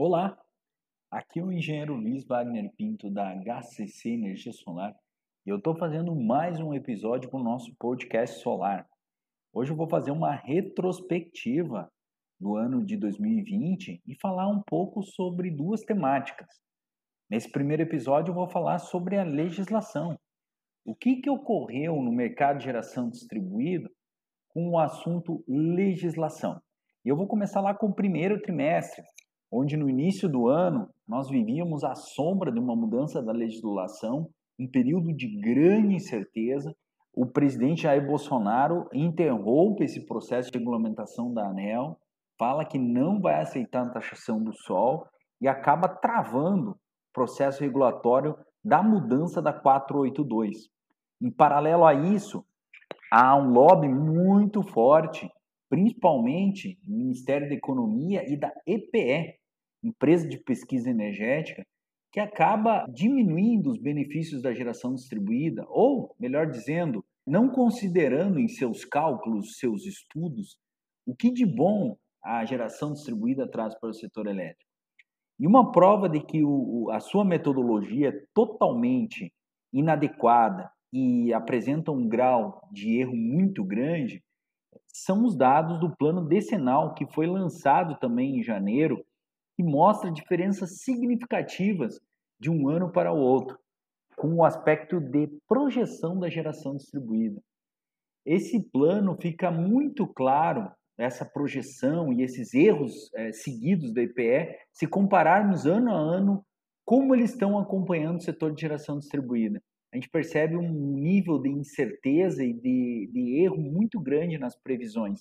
Olá, aqui é o engenheiro Luiz Wagner Pinto da HCC Energia Solar e eu estou fazendo mais um episódio para o nosso podcast solar. Hoje eu vou fazer uma retrospectiva do ano de 2020 e falar um pouco sobre duas temáticas. Nesse primeiro episódio eu vou falar sobre a legislação. O que, que ocorreu no mercado de geração distribuída com o assunto legislação? E eu vou começar lá com o primeiro trimestre, onde no início do ano nós vivíamos à sombra de uma mudança da legislação, um período de grande incerteza. O presidente Jair Bolsonaro interrompe esse processo de regulamentação da ANEL, fala que não vai aceitar a taxação do sol e acaba travando o processo regulatório da mudança da 482. Em paralelo a isso, há um lobby muito forte principalmente no Ministério da Economia e da EPE, Empresa de Pesquisa Energética, que acaba diminuindo os benefícios da geração distribuída, ou, melhor dizendo, não considerando em seus cálculos, seus estudos, o que de bom a geração distribuída traz para o setor elétrico. E uma prova de que o, a sua metodologia é totalmente inadequada e apresenta um grau de erro muito grande são os dados do plano decenal, que foi lançado também em janeiro, e mostra diferenças significativas de um ano para o outro, com o aspecto de projeção da geração distribuída. Esse plano fica muito claro, essa projeção e esses erros é, seguidos da EPE, se compararmos ano a ano como eles estão acompanhando o setor de geração distribuída a gente percebe um nível de incerteza e de, de erro muito grande nas previsões.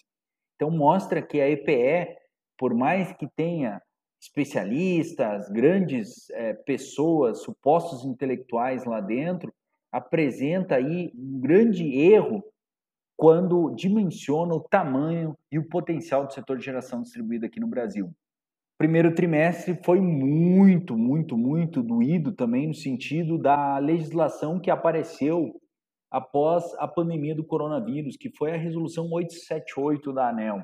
Então, mostra que a EPE, por mais que tenha especialistas, grandes é, pessoas, supostos intelectuais lá dentro, apresenta aí um grande erro quando dimensiona o tamanho e o potencial do setor de geração distribuída aqui no Brasil. Primeiro trimestre foi muito, muito, muito doído também no sentido da legislação que apareceu após a pandemia do coronavírus, que foi a resolução 878 da ANEL,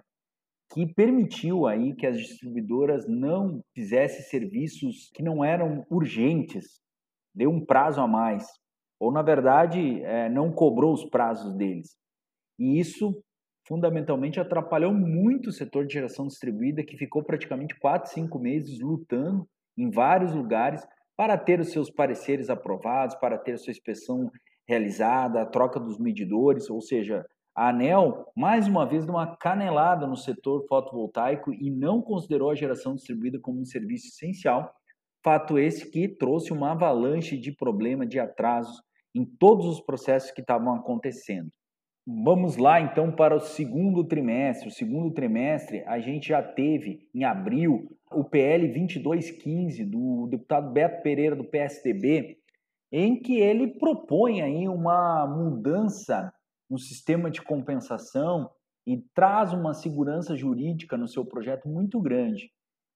que permitiu aí que as distribuidoras não fizessem serviços que não eram urgentes, deu um prazo a mais, ou na verdade é, não cobrou os prazos deles. E isso fundamentalmente atrapalhou muito o setor de geração distribuída, que ficou praticamente 4, 5 meses lutando em vários lugares para ter os seus pareceres aprovados, para ter a sua inspeção realizada, a troca dos medidores, ou seja, a ANEL, mais uma vez, deu uma canelada no setor fotovoltaico e não considerou a geração distribuída como um serviço essencial. Fato esse que trouxe uma avalanche de problema, de atrasos em todos os processos que estavam acontecendo. Vamos lá então para o segundo trimestre. O segundo trimestre a gente já teve em abril o PL 2215 do deputado Beto Pereira do PSDB, em que ele propõe aí uma mudança no sistema de compensação e traz uma segurança jurídica no seu projeto muito grande.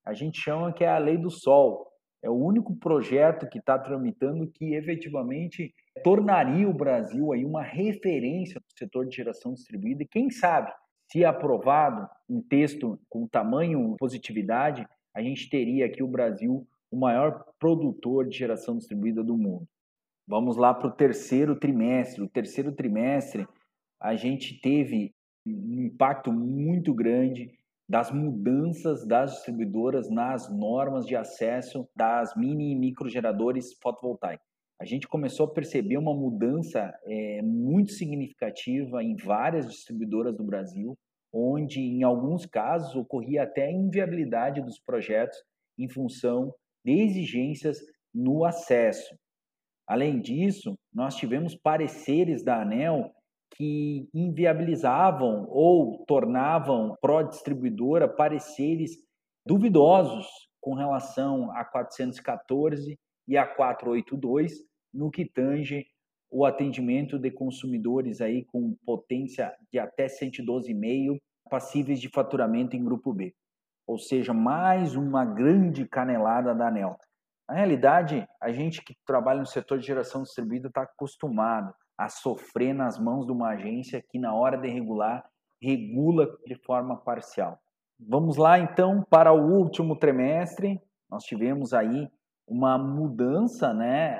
A gente chama que é a Lei do Sol. É o único projeto que está tramitando que efetivamente tornaria o Brasil aí uma referência no setor de geração distribuída e quem sabe, se aprovado um texto com tamanho positividade, a gente teria aqui o Brasil o maior produtor de geração distribuída do mundo. Vamos lá para o terceiro trimestre. O terceiro trimestre a gente teve um impacto muito grande das mudanças das distribuidoras nas normas de acesso das mini e microgeradores fotovoltaicos a gente começou a perceber uma mudança é, muito significativa em várias distribuidoras do Brasil, onde, em alguns casos, ocorria até a inviabilidade dos projetos em função de exigências no acesso. Além disso, nós tivemos pareceres da ANEL que inviabilizavam ou tornavam pró-distribuidora pareceres duvidosos com relação a 414 e a 482 no que tange o atendimento de consumidores aí com potência de até 112,5 passíveis de faturamento em grupo B. Ou seja, mais uma grande canelada da ANEL. Na realidade, a gente que trabalha no setor de geração distribuída está acostumado a sofrer nas mãos de uma agência que, na hora de regular, regula de forma parcial. Vamos lá então para o último trimestre, nós tivemos aí uma mudança né,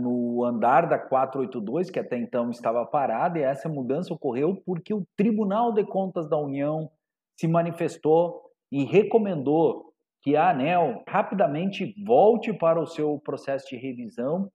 no andar da 482, que até então estava parada, e essa mudança ocorreu porque o Tribunal de Contas da União se manifestou e recomendou que a ANEL rapidamente volte para o seu processo de revisão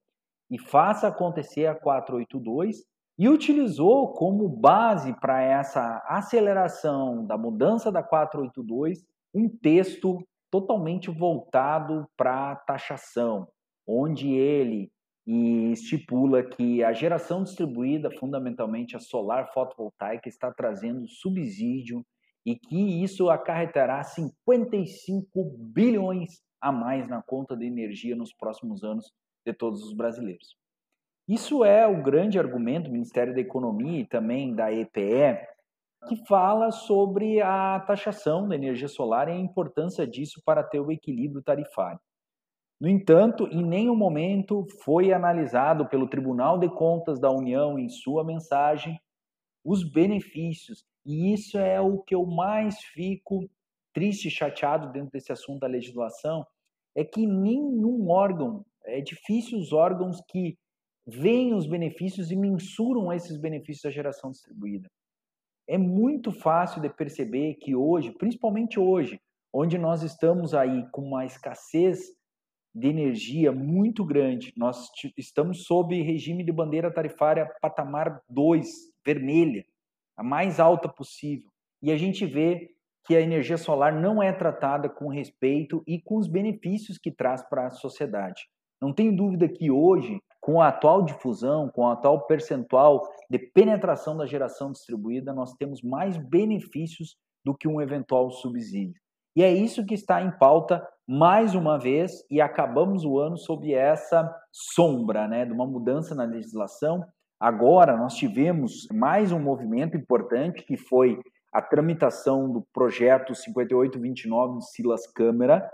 e faça acontecer a 482 e utilizou como base para essa aceleração da mudança da 482 um texto totalmente voltado para taxação, onde ele estipula que a geração distribuída, fundamentalmente a solar fotovoltaica, está trazendo subsídio e que isso acarretará 55 bilhões a mais na conta de energia nos próximos anos de todos os brasileiros. Isso é o grande argumento do Ministério da Economia e também da EPE que fala sobre a taxação da energia solar e a importância disso para ter o equilíbrio tarifário. No entanto, em nenhum momento foi analisado pelo Tribunal de Contas da União em sua mensagem os benefícios, e isso é o que eu mais fico triste e chateado dentro desse assunto da legislação, é que nenhum órgão, é difícil os órgãos que veem os benefícios e mensuram esses benefícios da geração distribuída é muito fácil de perceber que hoje, principalmente hoje, onde nós estamos aí com uma escassez de energia muito grande, nós estamos sob regime de bandeira tarifária patamar 2, vermelha, a mais alta possível. E a gente vê que a energia solar não é tratada com respeito e com os benefícios que traz para a sociedade. Não tenho dúvida que hoje com a atual difusão, com o atual percentual de penetração da geração distribuída, nós temos mais benefícios do que um eventual subsídio. E é isso que está em pauta mais uma vez e acabamos o ano sob essa sombra, né, de uma mudança na legislação. Agora nós tivemos mais um movimento importante que foi a tramitação do projeto 5829 de Silas Câmara,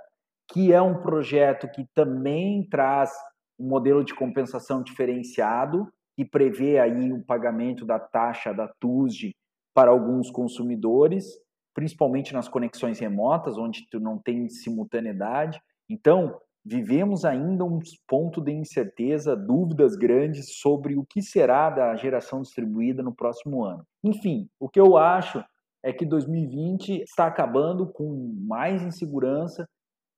que é um projeto que também traz um modelo de compensação diferenciado que prevê aí o pagamento da taxa da TUSD para alguns consumidores, principalmente nas conexões remotas, onde tu não tem simultaneidade. Então, vivemos ainda um ponto de incerteza, dúvidas grandes sobre o que será da geração distribuída no próximo ano. Enfim, o que eu acho é que 2020 está acabando com mais insegurança,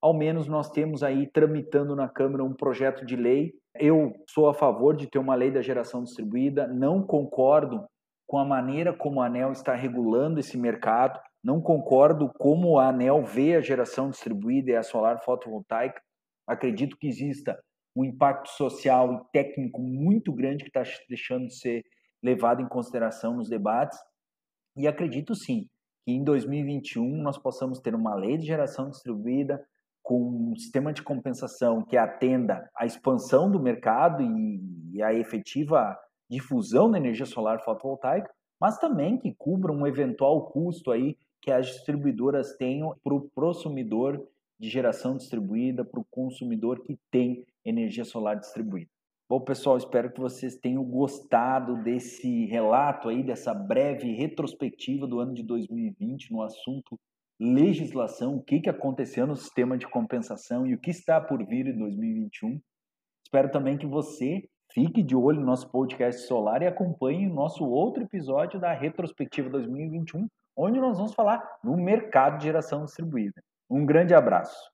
ao menos nós temos aí tramitando na Câmara um projeto de lei. Eu sou a favor de ter uma lei da geração distribuída, não concordo com a maneira como a ANEL está regulando esse mercado, não concordo como a ANEL vê a geração distribuída e a solar fotovoltaica. Acredito que exista um impacto social e técnico muito grande que está deixando de ser levado em consideração nos debates. E acredito sim que em 2021 nós possamos ter uma lei de geração distribuída, com um sistema de compensação que atenda à expansão do mercado e, à efetiva difusão da energia solar fotovoltaica, mas também que cubra um eventual custo aí que as distribuidoras tenham para o consumidor de geração distribuída, para o consumidor que tem energia solar distribuída. Bom, pessoal, espero que vocês tenham gostado desse relato aí, dessa breve retrospectiva do ano de 2020 no assunto legislação, o que, que aconteceu no sistema de compensação e o que está por vir em 2021. Espero também que você fique de olho no nosso podcast solar e acompanhe o nosso outro episódio da Retrospectiva 2021, onde nós vamos falar do mercado de geração distribuída. Um grande abraço!